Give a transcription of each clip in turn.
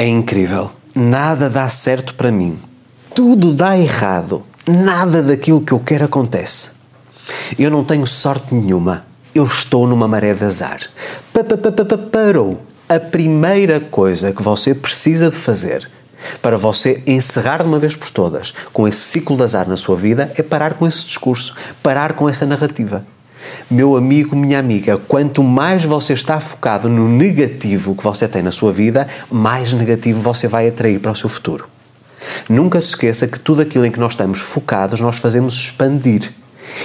É incrível. Nada dá certo para mim. Tudo dá errado. Nada daquilo que eu quero acontece. Eu não tenho sorte nenhuma. Eu estou numa maré de azar. Parou. A primeira coisa que você precisa de fazer para você encerrar de uma vez por todas com esse ciclo de azar na sua vida é parar com esse discurso, parar com essa narrativa. Meu amigo, minha amiga, quanto mais você está focado no negativo que você tem na sua vida, mais negativo você vai atrair para o seu futuro. Nunca se esqueça que tudo aquilo em que nós estamos focados, nós fazemos expandir.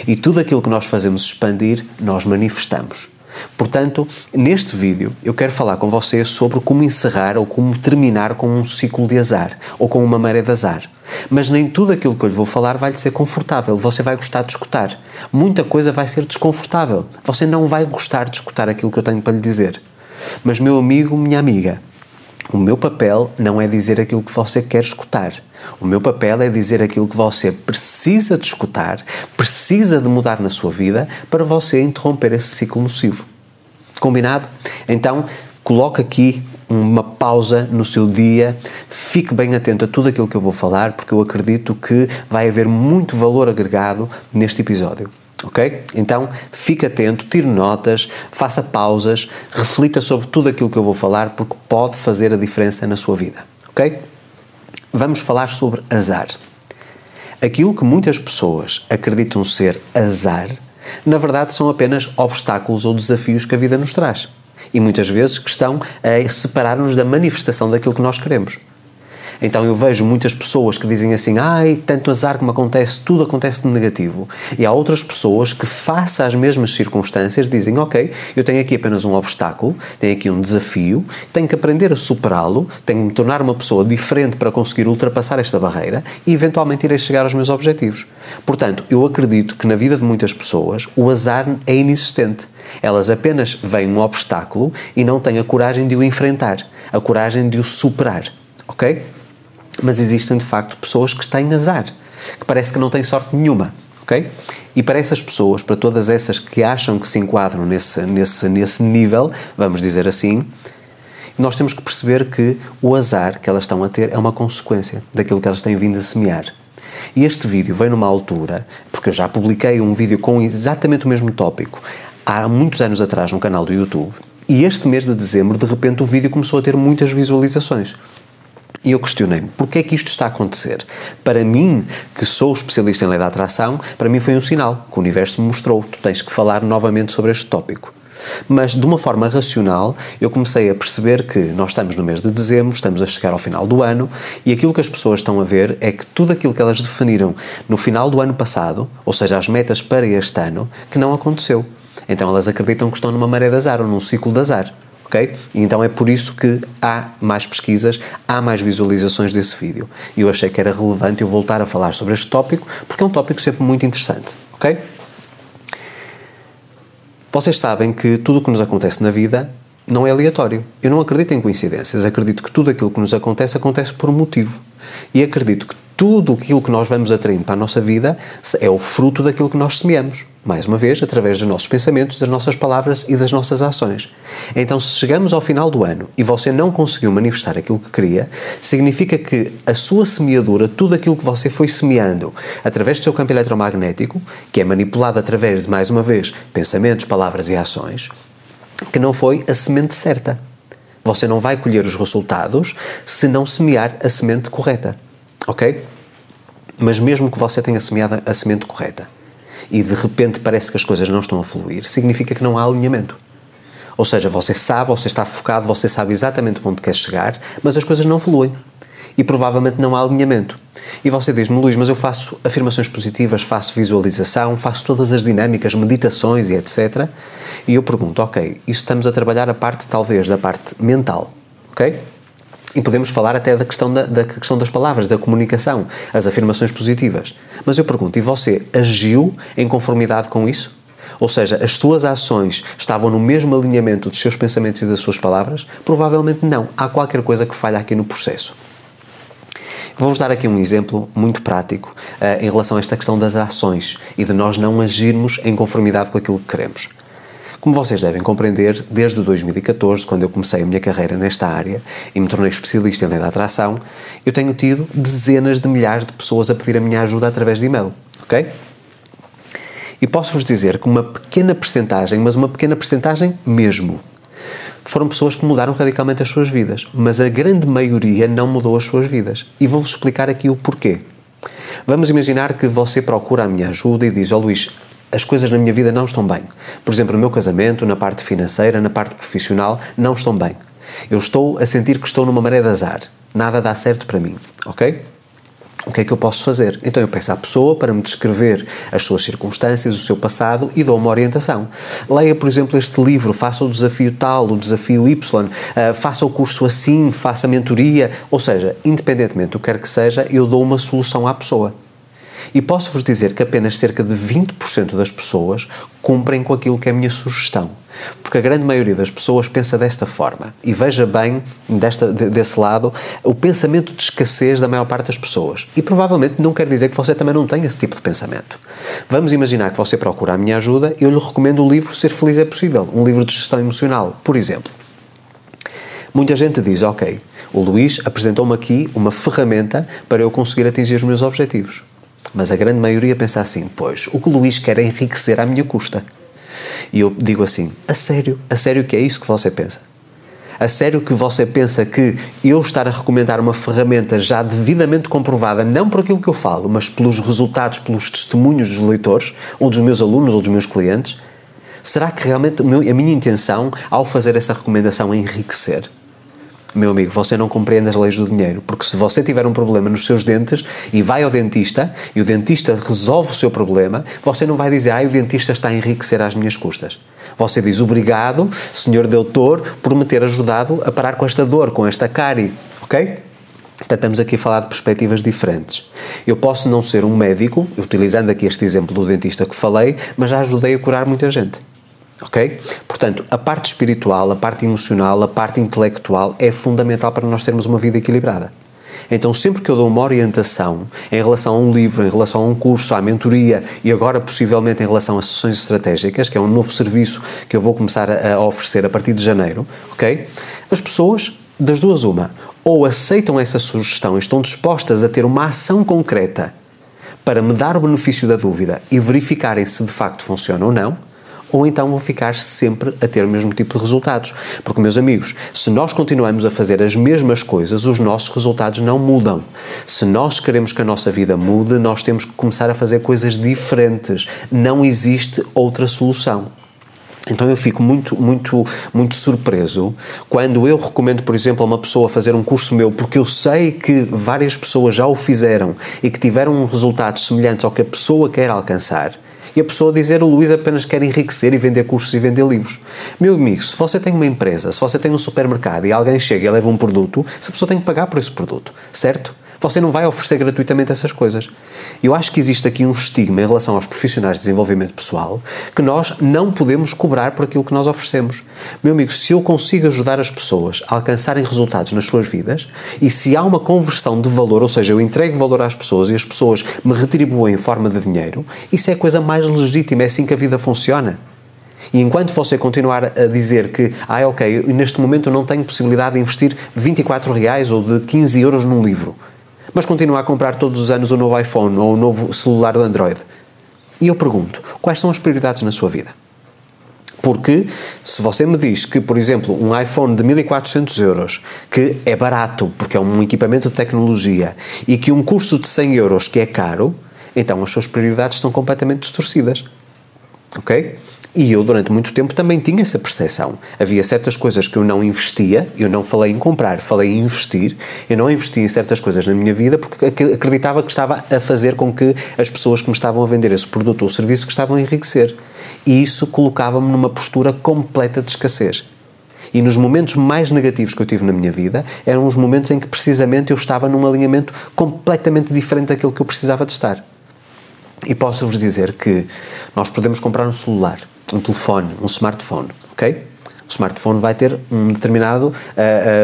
E tudo aquilo que nós fazemos expandir, nós manifestamos. Portanto, neste vídeo eu quero falar com você sobre como encerrar ou como terminar com um ciclo de azar ou com uma maré de azar. Mas nem tudo aquilo que eu lhe vou falar vai lhe ser confortável, você vai gostar de escutar. Muita coisa vai ser desconfortável, você não vai gostar de escutar aquilo que eu tenho para lhe dizer. Mas, meu amigo, minha amiga, o meu papel não é dizer aquilo que você quer escutar. O meu papel é dizer aquilo que você precisa de escutar, precisa de mudar na sua vida para você interromper esse ciclo nocivo. Combinado? Então, coloque aqui uma pausa no seu dia, fique bem atento a tudo aquilo que eu vou falar, porque eu acredito que vai haver muito valor agregado neste episódio. Ok? Então fique atento, tire notas, faça pausas, reflita sobre tudo aquilo que eu vou falar, porque pode fazer a diferença na sua vida. Ok? Vamos falar sobre azar. Aquilo que muitas pessoas acreditam ser azar, na verdade são apenas obstáculos ou desafios que a vida nos traz. E muitas vezes que estão a separar-nos da manifestação daquilo que nós queremos. Então eu vejo muitas pessoas que dizem assim: ai, tanto azar me acontece, tudo acontece de negativo. E há outras pessoas que, face às mesmas circunstâncias, dizem: ok, eu tenho aqui apenas um obstáculo, tenho aqui um desafio, tenho que aprender a superá-lo, tenho que me tornar uma pessoa diferente para conseguir ultrapassar esta barreira e eventualmente irei chegar aos meus objetivos. Portanto, eu acredito que na vida de muitas pessoas o azar é inexistente. Elas apenas veem um obstáculo e não têm a coragem de o enfrentar, a coragem de o superar. Ok? Mas existem de facto pessoas que têm azar, que parece que não têm sorte nenhuma, ok? E para essas pessoas, para todas essas que acham que se enquadram nesse, nesse, nesse nível, vamos dizer assim, nós temos que perceber que o azar que elas estão a ter é uma consequência daquilo que elas têm vindo a semear. E este vídeo vem numa altura, porque eu já publiquei um vídeo com exatamente o mesmo tópico há muitos anos atrás no canal do YouTube, e este mês de dezembro, de repente, o vídeo começou a ter muitas visualizações. E eu questionei-me, porquê é que isto está a acontecer? Para mim, que sou especialista em lei da atração, para mim foi um sinal que o universo me mostrou, tu tens que falar novamente sobre este tópico. Mas de uma forma racional, eu comecei a perceber que nós estamos no mês de dezembro, estamos a chegar ao final do ano e aquilo que as pessoas estão a ver é que tudo aquilo que elas definiram no final do ano passado, ou seja, as metas para este ano, que não aconteceu. Então elas acreditam que estão numa maré de azar ou num ciclo de azar ok? Então é por isso que há mais pesquisas, há mais visualizações desse vídeo. E eu achei que era relevante eu voltar a falar sobre este tópico, porque é um tópico sempre muito interessante, ok? Vocês sabem que tudo o que nos acontece na vida não é aleatório. Eu não acredito em coincidências, acredito que tudo aquilo que nos acontece acontece por um motivo. E acredito que tudo aquilo que nós vamos atraindo para a nossa vida é o fruto daquilo que nós semeamos. Mais uma vez, através dos nossos pensamentos, das nossas palavras e das nossas ações. Então, se chegamos ao final do ano e você não conseguiu manifestar aquilo que queria, significa que a sua semeadura, tudo aquilo que você foi semeando através do seu campo eletromagnético, que é manipulado através de, mais uma vez, pensamentos, palavras e ações, que não foi a semente certa. Você não vai colher os resultados se não semear a semente correta ok? Mas mesmo que você tenha semeado a semente correta e de repente parece que as coisas não estão a fluir, significa que não há alinhamento. Ou seja, você sabe, você está focado, você sabe exatamente onde quer chegar, mas as coisas não fluem. E provavelmente não há alinhamento. E você diz-me, Luís, mas eu faço afirmações positivas, faço visualização, faço todas as dinâmicas, meditações e etc. E eu pergunto, ok, isso estamos a trabalhar a parte, talvez, da parte mental, ok? E podemos falar até da questão, da, da, questão das palavras, da comunicação, as afirmações positivas. Mas eu pergunto, e você agiu em conformidade com isso? Ou seja, as suas ações estavam no mesmo alinhamento dos seus pensamentos e das suas palavras? Provavelmente não. Há qualquer coisa que falha aqui no processo. Vamos dar aqui um exemplo muito prático uh, em relação a esta questão das ações e de nós não agirmos em conformidade com aquilo que queremos. Como vocês devem compreender, desde 2014, quando eu comecei a minha carreira nesta área e me tornei especialista em lei da atração, eu tenho tido dezenas de milhares de pessoas a pedir a minha ajuda através de e-mail, ok? E posso-vos dizer que uma pequena percentagem, mas uma pequena percentagem mesmo, foram pessoas que mudaram radicalmente as suas vidas, mas a grande maioria não mudou as suas vidas. E vou-vos explicar aqui o porquê. Vamos imaginar que você procura a minha ajuda e diz: Ó oh, Luís, as coisas na minha vida não estão bem. Por exemplo, no meu casamento, na parte financeira, na parte profissional, não estão bem. Eu estou a sentir que estou numa maré de azar. Nada dá certo para mim, ok? O que é que eu posso fazer? Então eu peço à pessoa para me descrever as suas circunstâncias, o seu passado e dou uma orientação. Leia, por exemplo, este livro, faça o desafio tal, o desafio Y, uh, faça o curso assim, faça a mentoria, ou seja, independentemente do que quer que seja, eu dou uma solução à pessoa. E posso-vos dizer que apenas cerca de 20% das pessoas cumprem com aquilo que é a minha sugestão. Porque a grande maioria das pessoas pensa desta forma. E veja bem, desta, desse lado, o pensamento de escassez da maior parte das pessoas. E provavelmente não quer dizer que você também não tenha esse tipo de pensamento. Vamos imaginar que você procura a minha ajuda, eu lhe recomendo o livro Ser Feliz é Possível, um livro de gestão emocional, por exemplo. Muita gente diz, ok, o Luís apresentou-me aqui uma ferramenta para eu conseguir atingir os meus objetivos. Mas a grande maioria pensa assim: pois, o que o Luís quer é enriquecer à minha custa. E eu digo assim: a sério? A sério que é isso que você pensa? A sério que você pensa que eu estar a recomendar uma ferramenta já devidamente comprovada, não por aquilo que eu falo, mas pelos resultados, pelos testemunhos dos leitores, ou dos meus alunos, ou dos meus clientes? Será que realmente a minha intenção, ao fazer essa recomendação, é enriquecer? Meu amigo, você não compreende as leis do dinheiro, porque se você tiver um problema nos seus dentes e vai ao dentista e o dentista resolve o seu problema, você não vai dizer, ah, o dentista está a enriquecer às minhas custas. Você diz, obrigado, senhor doutor, por me ter ajudado a parar com esta dor, com esta cárie, ok? Portanto, estamos aqui a falar de perspectivas diferentes. Eu posso não ser um médico, utilizando aqui este exemplo do dentista que falei, mas já ajudei a curar muita gente. Ok? Portanto, a parte espiritual, a parte emocional, a parte intelectual é fundamental para nós termos uma vida equilibrada. Então, sempre que eu dou uma orientação em relação a um livro, em relação a um curso, à mentoria e agora possivelmente em relação a sessões estratégicas, que é um novo serviço que eu vou começar a, oferecer a partir de janeiro, ok? As pessoas, das duas, uma, ou aceitam essa sugestão e estão dispostas a ter uma ação concreta para me dar o benefício da dúvida e verificarem se de facto funciona ou não, ou então vão ficar sempre a ter o mesmo tipo de resultados. Porque, meus amigos, se nós continuamos a fazer as mesmas coisas, os nossos resultados não mudam. Se nós queremos que a nossa vida mude, nós temos que começar a fazer coisas diferentes. Não existe outra solução. Então eu fico muito, muito, muito surpreso quando eu recomendo, por exemplo, a uma pessoa fazer um curso meu, porque eu sei que várias pessoas já o fizeram e que tiveram resultados semelhantes ao que a pessoa quer alcançar e a pessoa dizer o Luís apenas quer enriquecer e vender cursos e vender livros. Meu amigo, se você tem uma empresa, se você tem um supermercado e alguém chega e leva um produto, essa pessoa tem que pagar por esse produto, certo? Você não vai oferecer gratuitamente essas coisas. Eu acho que existe aqui um estigma em relação aos profissionais de desenvolvimento pessoal que nós não podemos cobrar por aquilo que nós oferecemos. Meu amigo, se eu consigo ajudar as pessoas a alcançarem resultados nas suas vidas e se há uma conversão de valor, ou seja, eu entrego valor às pessoas e as pessoas me retribuem em forma de dinheiro, isso é a coisa mais legítima, é assim que a vida funciona. E enquanto você continuar a dizer que, ah, ok, neste momento eu não tenho possibilidade de investir 24 reais ou de 15 euros num livro, mas continua a comprar todos os anos o um novo iPhone ou o um novo celular do Android. E eu pergunto, quais são as prioridades na sua vida? Porque se você me diz que, por exemplo, um iPhone de 1400 euros, que é barato porque é um equipamento de tecnologia, e que um curso de 100 euros que é caro, então as suas prioridades estão completamente distorcidas. Ok? E eu, durante muito tempo, também tinha essa percepção. Havia certas coisas que eu não investia, eu não falei em comprar, falei em investir. Eu não investia em certas coisas na minha vida porque acreditava que estava a fazer com que as pessoas que me estavam a vender esse produto ou serviço que estavam a enriquecer. E isso colocava-me numa postura completa de escassez. E nos momentos mais negativos que eu tive na minha vida eram os momentos em que precisamente eu estava num alinhamento completamente diferente daquilo que eu precisava de estar. E posso-vos dizer que nós podemos comprar um celular um telefone, um smartphone, ok? O smartphone vai ter um determinado uh,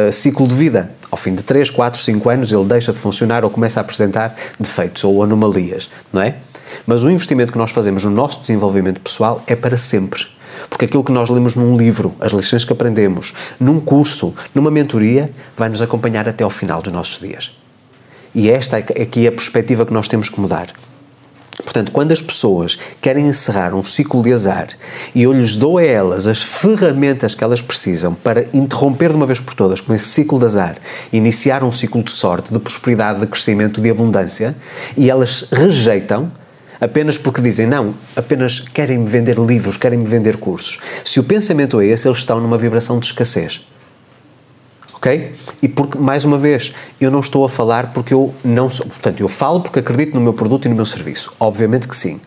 uh, ciclo de vida. Ao fim de 3, 4, 5 anos ele deixa de funcionar ou começa a apresentar defeitos ou anomalias, não é? Mas o investimento que nós fazemos no nosso desenvolvimento pessoal é para sempre. Porque aquilo que nós lemos num livro, as lições que aprendemos, num curso, numa mentoria, vai nos acompanhar até ao final dos nossos dias. E esta é aqui a perspectiva que nós temos que mudar. Portanto, quando as pessoas querem encerrar um ciclo de azar e eu lhes dou a elas as ferramentas que elas precisam para interromper de uma vez por todas com esse ciclo de azar, iniciar um ciclo de sorte, de prosperidade, de crescimento, de abundância, e elas rejeitam, apenas porque dizem não, apenas querem-me vender livros, querem-me vender cursos. Se o pensamento é esse, eles estão numa vibração de escassez ok? E porque, mais uma vez, eu não estou a falar porque eu não sou. Portanto, eu falo porque acredito no meu produto e no meu serviço. Obviamente que sim.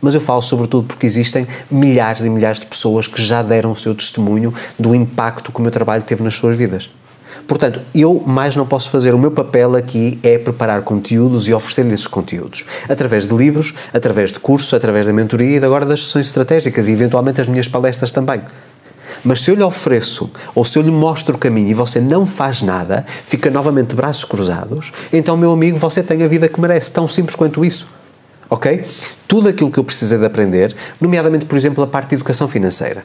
Mas eu falo sobretudo porque existem milhares e milhares de pessoas que já deram o seu testemunho do impacto que o meu trabalho teve nas suas vidas. Portanto, eu mais não posso fazer. O meu papel aqui é preparar conteúdos e oferecer-lhe esses conteúdos. Através de livros, através de cursos, através da mentoria e agora das sessões estratégicas e eventualmente as minhas palestras também. Mas se eu lhe ofereço ou se eu lhe mostro o caminho e você não faz nada, fica novamente braços cruzados, então, meu amigo, você tem a vida que merece. Tão simples quanto isso. Ok? Tudo aquilo que eu precisei de aprender, nomeadamente, por exemplo, a parte de educação financeira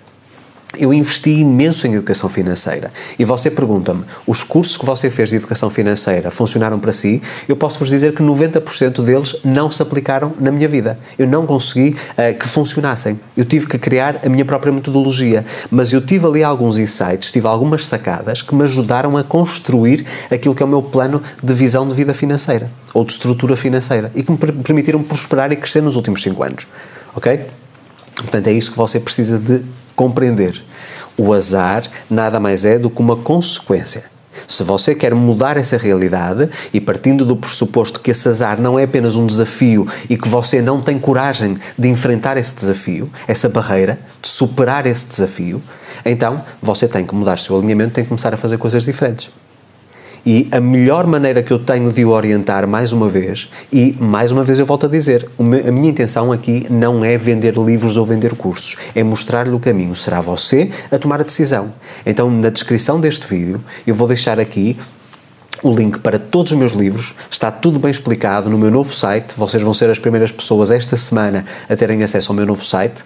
eu investi imenso em educação financeira. E você pergunta-me, os cursos que você fez de educação financeira funcionaram para si? Eu posso vos dizer que 90% deles não se aplicaram na minha vida. Eu não consegui uh, que funcionassem. Eu tive que criar a minha própria metodologia. Mas eu tive ali alguns insights, tive algumas sacadas que me ajudaram a construir aquilo que é o meu plano de visão de vida financeira ou de estrutura financeira e que me permitiram prosperar e crescer nos últimos 5 anos. Ok? Portanto, é isso que você precisa de compreender. O azar nada mais é do que uma consequência. Se você quer mudar essa realidade e partindo do pressuposto que esse azar não é apenas um desafio e que você não tem coragem de enfrentar esse desafio, essa barreira, de superar esse desafio, então você tem que mudar o seu alinhamento, tem que começar a fazer coisas diferentes. E a melhor maneira que eu tenho de o orientar, mais uma vez, e mais uma vez eu volto a dizer, a minha intenção aqui não é vender livros ou vender cursos, é mostrar-lhe o caminho. Será você a tomar a decisão. Então, na descrição deste vídeo, eu vou deixar aqui o link para todos os meus livros, está tudo bem explicado no meu novo site. Vocês vão ser as primeiras pessoas esta semana a terem acesso ao meu novo site.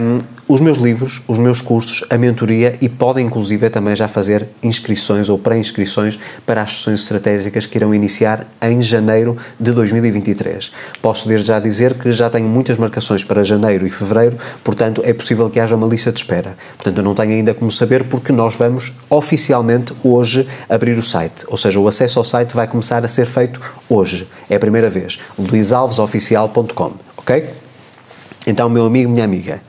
Um, os meus livros, os meus cursos, a mentoria e podem inclusive também já fazer inscrições ou pré-inscrições para as sessões estratégicas que irão iniciar em janeiro de 2023. Posso desde já dizer que já tenho muitas marcações para janeiro e fevereiro, portanto é possível que haja uma lista de espera. Portanto eu não tenho ainda como saber porque nós vamos oficialmente hoje abrir o site, ou seja, o acesso ao site vai começar a ser feito hoje. É a primeira vez. luisalvesoficial.com, ok? Então, meu amigo, minha amiga,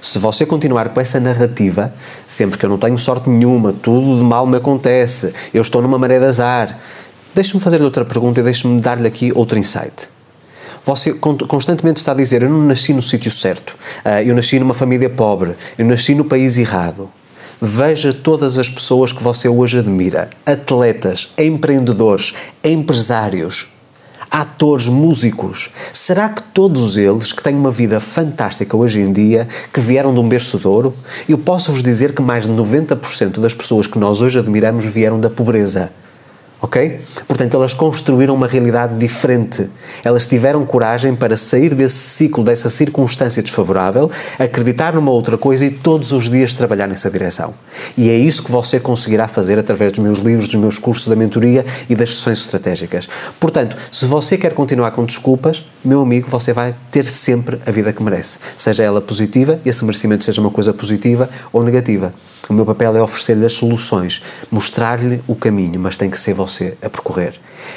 se você continuar com essa narrativa, sempre que eu não tenho sorte nenhuma, tudo de mal me acontece, eu estou numa maré de azar, deixe-me fazer-lhe outra pergunta e deixe-me dar-lhe aqui outro insight. Você constantemente está a dizer: Eu não nasci no sítio certo, ah, eu nasci numa família pobre, eu nasci no país errado. Veja todas as pessoas que você hoje admira: atletas, empreendedores, empresários atores, músicos. Será que todos eles que têm uma vida fantástica hoje em dia, que vieram de um berço de ouro? Eu posso vos dizer que mais de 90% das pessoas que nós hoje admiramos vieram da pobreza ok? Portanto, elas construíram uma realidade diferente. Elas tiveram coragem para sair desse ciclo, dessa circunstância desfavorável, acreditar numa outra coisa e todos os dias trabalhar nessa direção. E é isso que você conseguirá fazer através dos meus livros, dos meus cursos da mentoria e das sessões estratégicas. Portanto, se você quer continuar com desculpas, meu amigo, você vai ter sempre a vida que merece. Seja ela positiva, esse merecimento seja uma coisa positiva ou negativa. O meu papel é oferecer-lhe as soluções, mostrar-lhe o caminho, mas tem que ser você a percorrer.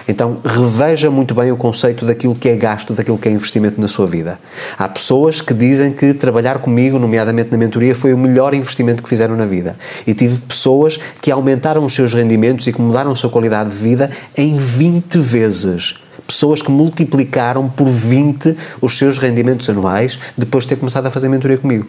Então, reveja muito bem o conceito daquilo que é gasto, daquilo que é investimento na sua vida. Há pessoas que dizem que trabalhar comigo, nomeadamente na mentoria, foi o melhor investimento que fizeram na vida. E tive pessoas que aumentaram os seus rendimentos e que mudaram a sua qualidade de vida em 20 vezes pessoas que multiplicaram por 20 os seus rendimentos anuais depois de ter começado a fazer mentoria comigo.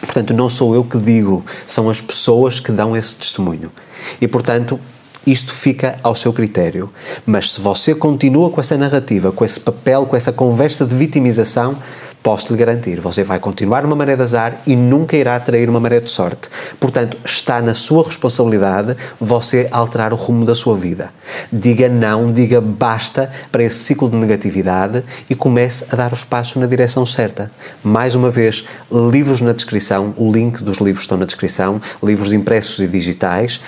Portanto, não sou eu que digo, são as pessoas que dão esse testemunho. E, portanto, isto fica ao seu critério. Mas se você continua com essa narrativa, com esse papel, com essa conversa de vitimização, posso lhe garantir, você vai continuar numa maré de azar e nunca irá atrair uma maré de sorte. Portanto, está na sua responsabilidade você alterar o rumo da sua vida. Diga não, diga basta para esse ciclo de negatividade e comece a dar os passos na direção certa. Mais uma vez, livros na descrição, o link dos livros estão na descrição, livros impressos e digitais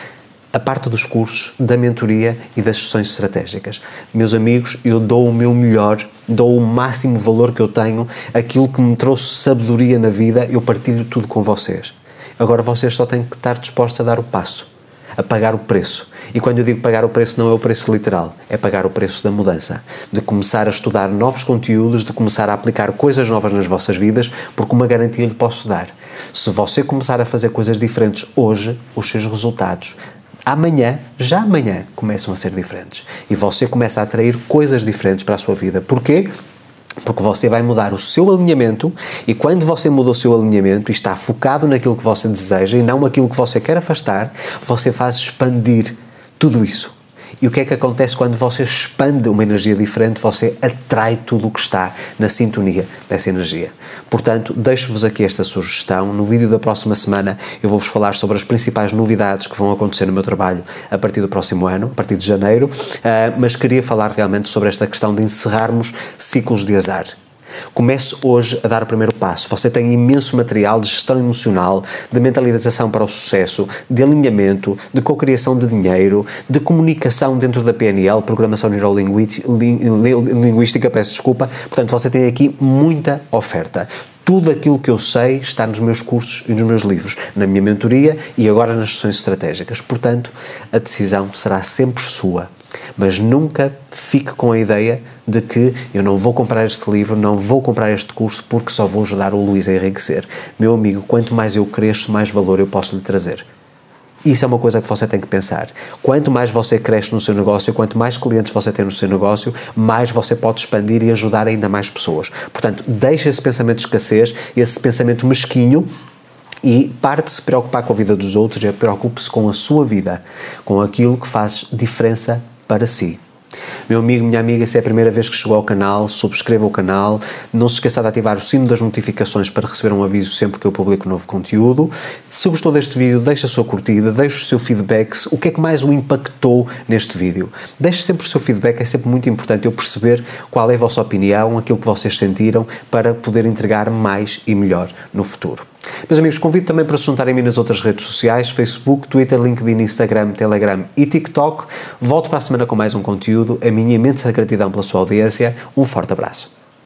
a parte dos cursos, da mentoria e das sessões estratégicas. Meus amigos, eu dou o meu melhor, dou o máximo valor que eu tenho, aquilo que me trouxe sabedoria na vida, eu partilho tudo com vocês. Agora vocês só têm que estar dispostos a dar o passo, a pagar o preço. E quando eu digo pagar o preço, não é o preço literal, é pagar o preço da mudança, de começar a estudar novos conteúdos, de começar a aplicar coisas novas nas vossas vidas, porque uma garantia lhe posso dar. Se você começar a fazer coisas diferentes hoje, os seus resultados amanhã, já amanhã, começam a ser diferentes. E você começa a atrair coisas diferentes para a sua vida. Porquê? Porque você vai mudar o seu alinhamento e quando você muda o seu alinhamento e está focado naquilo que você deseja e não naquilo que você quer afastar, você faz expandir tudo isso. E o que é que acontece quando você expande uma energia diferente? Você atrai tudo o que está na sintonia dessa energia. Portanto, deixo-vos aqui esta sugestão. No vídeo da próxima semana eu vou-vos falar sobre as principais novidades que vão acontecer no meu trabalho a partir do próximo ano, a partir de janeiro, uh, mas queria falar realmente sobre esta questão de encerrarmos ciclos de azar. Comece hoje a dar o primeiro passo. Você tem imenso material de gestão emocional, de mentalização para o sucesso, de alinhamento, de cocriação de dinheiro, de comunicação dentro da PNL, Programação Neurolinguística, peço desculpa. Portanto, você tem aqui muita oferta tudo aquilo que eu sei está nos meus cursos e nos meus livros, na minha mentoria e agora nas sessões estratégicas. Portanto, a decisão será sempre sua. Mas nunca fique com a ideia de que eu não vou comprar este livro, não vou comprar este curso porque só vou ajudar o Luís a enriquecer. Meu amigo, quanto mais eu cresço, mais valor eu posso lhe trazer. Isso é uma coisa que você tem que pensar. Quanto mais você cresce no seu negócio, quanto mais clientes você tem no seu negócio, mais você pode expandir e ajudar ainda mais pessoas. Portanto, deixe esse pensamento de escassez, esse pensamento mesquinho e pare de se preocupar com a vida dos outros e preocupe-se com a sua vida, com aquilo que faz diferença para si. Meu amigo, minha amiga, se é a primeira vez que chegou ao canal, subscreva o canal. Não se esqueça de ativar o sino das notificações para receber um aviso sempre que eu publico novo conteúdo. Se gostou deste vídeo, deixe a sua curtida, deixe o seu feedback. O que é que mais o impactou neste vídeo? Deixe sempre o seu feedback, é sempre muito importante eu perceber qual é a vossa opinião, aquilo que vocês sentiram, para poder entregar mais e melhor no futuro. Meus amigos, convido também para se juntarem a mim nas outras redes sociais, Facebook, Twitter, LinkedIn, Instagram, Telegram e TikTok. Volto para a semana com mais um conteúdo. A minha imensa gratidão pela sua audiência. Um forte abraço.